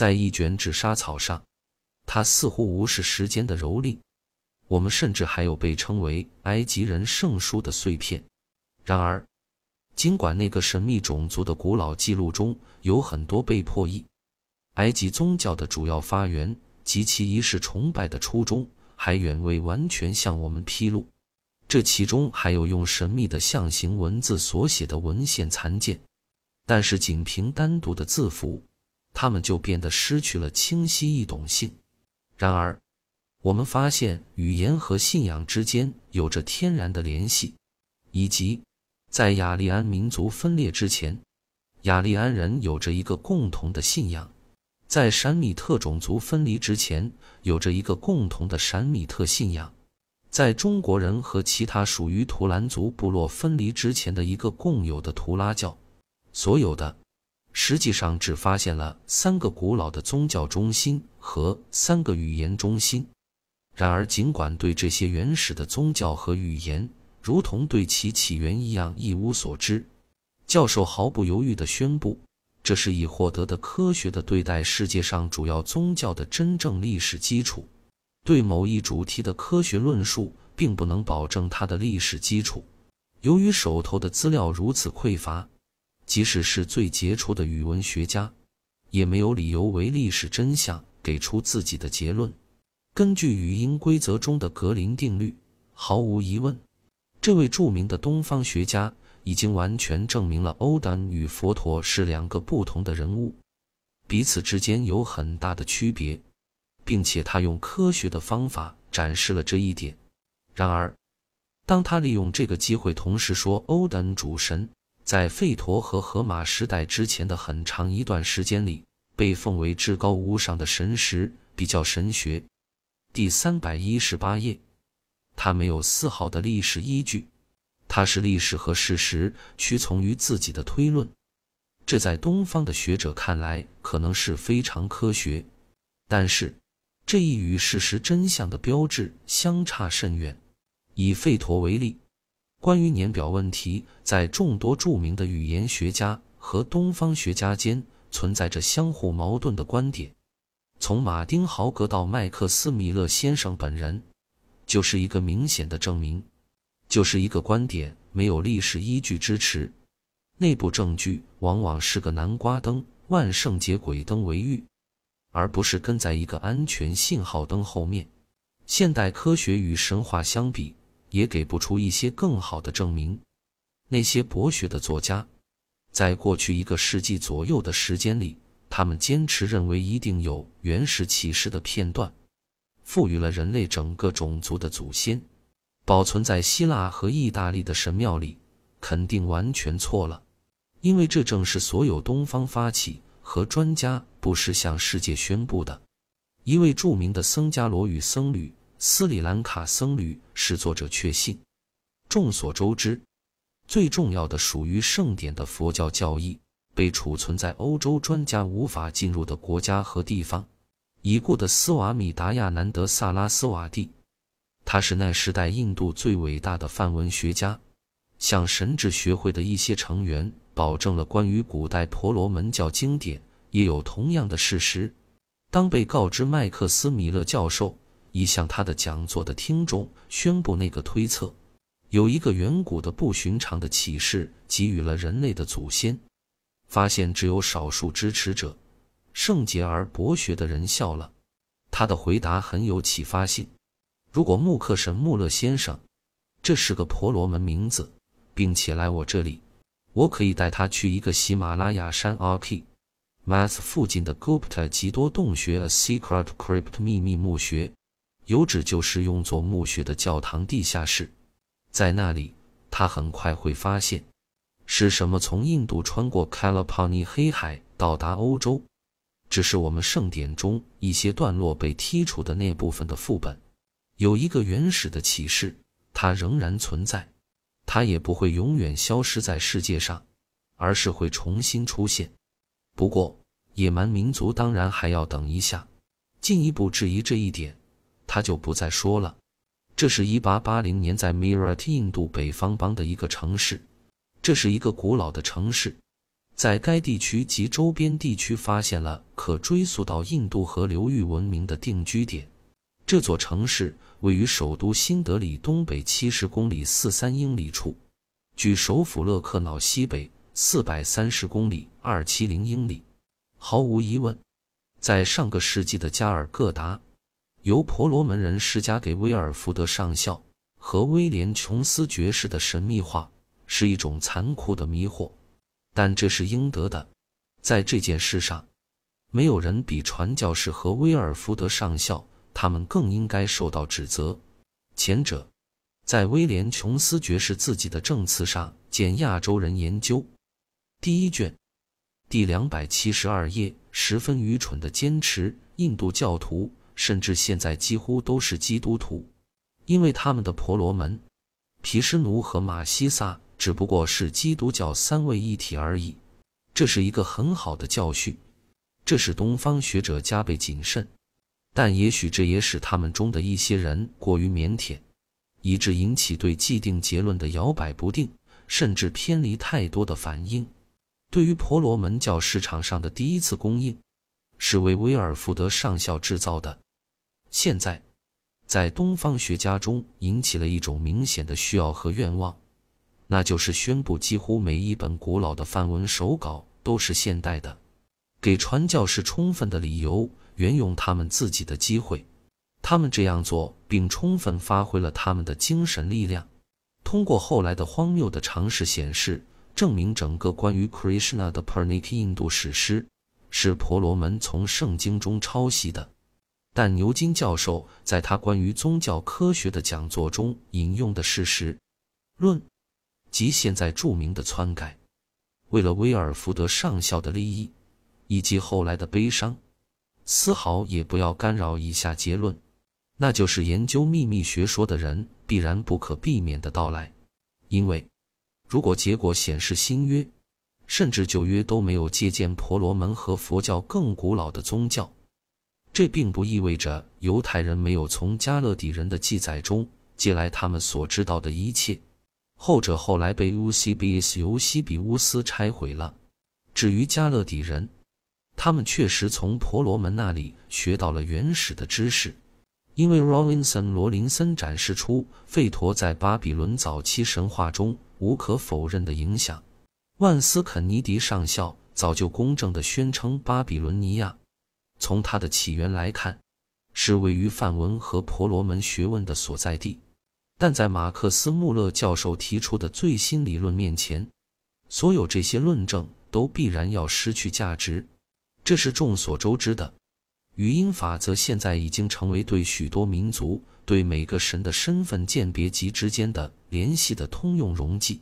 在一卷纸沙草上，它似乎无视时间的蹂躏。我们甚至还有被称为埃及人圣书的碎片。然而，尽管那个神秘种族的古老记录中有很多被破译，埃及宗教的主要发源及其仪式崇拜的初衷还远未完全向我们披露。这其中还有用神秘的象形文字所写的文献残件，但是仅凭单独的字符，它们就变得失去了清晰易懂性。然而，我们发现语言和信仰之间有着天然的联系，以及在雅利安民族分裂之前，雅利安人有着一个共同的信仰；在闪米特种族分离之前，有着一个共同的闪米特信仰。在中国人和其他属于图兰族部落分离之前的一个共有的图拉教，所有的实际上只发现了三个古老的宗教中心和三个语言中心。然而，尽管对这些原始的宗教和语言如同对其起源一样一无所知，教授毫不犹豫地宣布，这是已获得的科学的对待世界上主要宗教的真正历史基础。对某一主题的科学论述，并不能保证它的历史基础。由于手头的资料如此匮乏，即使是最杰出的语文学家，也没有理由为历史真相给出自己的结论。根据语音规则中的格林定律，毫无疑问，这位著名的东方学家已经完全证明了欧丹与佛陀是两个不同的人物，彼此之间有很大的区别。并且他用科学的方法展示了这一点。然而，当他利用这个机会同时说欧丹主神在吠陀和荷马时代之前的很长一段时间里被奉为至高无上的神识，比较神学第三百一十八页，他没有丝毫的历史依据，他是历史和事实屈从于自己的推论。这在东方的学者看来可能是非常科学，但是。这一与事实真相的标志相差甚远。以吠陀为例，关于年表问题，在众多著名的语言学家和东方学家间存在着相互矛盾的观点。从马丁·豪格到麦克斯·米勒先生本人，就是一个明显的证明，就是一个观点没有历史依据支持，内部证据往往是个南瓜灯、万圣节鬼灯为喻。而不是跟在一个安全信号灯后面。现代科学与神话相比，也给不出一些更好的证明。那些博学的作家，在过去一个世纪左右的时间里，他们坚持认为一定有原始启示的片段，赋予了人类整个种族的祖先，保存在希腊和意大利的神庙里，肯定完全错了，因为这正是所有东方发起。和专家不是向世界宣布的。一位著名的僧伽罗语僧侣斯里兰卡僧侣是作者确信。众所周知，最重要的属于圣典的佛教教义被储存在欧洲专家无法进入的国家和地方。已故的斯瓦米达亚南德萨拉斯瓦蒂，他是那时代印度最伟大的梵文学家，向神智学会的一些成员。保证了关于古代婆罗门教经典也有同样的事实。当被告知麦克斯米勒教授已向他的讲座的听众宣布那个推测，有一个远古的不寻常的启示给予了人类的祖先，发现只有少数支持者，圣洁而博学的人笑了。他的回答很有启发性。如果穆克什穆勒先生，这是个婆罗门名字，并且来我这里。我可以带他去一个喜马拉雅山 a r k Math 附近的 Gupta 极多洞穴 A Secret Crypt 秘密墓穴，有指就是用作墓穴的教堂地下室。在那里，他很快会发现是什么从印度穿过 Kalapani 黑海到达欧洲。只是我们盛典中一些段落被剔除的那部分的副本，有一个原始的启示，它仍然存在。它也不会永远消失在世界上，而是会重新出现。不过，野蛮民族当然还要等一下。进一步质疑这一点，他就不再说了。这是一八八零年在 Mirat 印度北方邦的一个城市，这是一个古老的城市，在该地区及周边地区发现了可追溯到印度河流域文明的定居点。这座城市位于首都新德里东北七十公里四三英里处，距首府勒克瑙西北四百三十公里二七零英里。毫无疑问，在上个世纪的加尔各答，由婆罗门人施加给威尔福德上校和威廉琼斯爵士的神秘化，是一种残酷的迷惑。但这是应得的，在这件事上，没有人比传教士和威尔福德上校，他们更应该受到指责。前者在威廉琼斯爵士自己的证词上见《亚洲人研究》第一卷第两百七十二页，十分愚蠢的坚持印度教徒甚至现在几乎都是基督徒，因为他们的婆罗门、毗湿奴和马西萨。只不过是基督教三位一体而已，这是一个很好的教训，这使东方学者加倍谨慎。但也许这也使他们中的一些人过于腼腆，以致引起对既定结论的摇摆不定，甚至偏离太多的反应。对于婆罗门教市场上的第一次供应，是为威尔福德上校制造的，现在在东方学家中引起了一种明显的需要和愿望。那就是宣布，几乎每一本古老的梵文手稿都是现代的，给传教士充分的理由，援用他们自己的机会。他们这样做，并充分发挥了他们的精神力量。通过后来的荒谬的尝试显示，证明整个关于 Krishna 的 Purniki 印度史诗是婆罗门从圣经中抄袭的。但牛津教授在他关于宗教科学的讲座中引用的事实论。及现在著名的篡改，为了威尔福德上校的利益，以及后来的悲伤，丝毫也不要干扰以下结论，那就是研究秘密学说的人必然不可避免的到来。因为，如果结果显示新约甚至旧约都没有借鉴婆罗门和佛教更古老的宗教，这并不意味着犹太人没有从加勒底人的记载中借来他们所知道的一切。后者后来被乌西比斯尤西比乌斯拆毁了。至于加勒底人，他们确实从婆罗门那里学到了原始的知识，因为 Robinson 罗林森展示出吠陀在巴比伦早期神话中无可否认的影响。万斯肯尼迪上校早就公正地宣称，巴比伦尼亚从它的起源来看，是位于梵文和婆罗门学问的所在地。但在马克思·穆勒教授提出的最新理论面前，所有这些论证都必然要失去价值。这是众所周知的。语音法则现在已经成为对许多民族对每个神的身份鉴别及之间的联系的通用溶剂。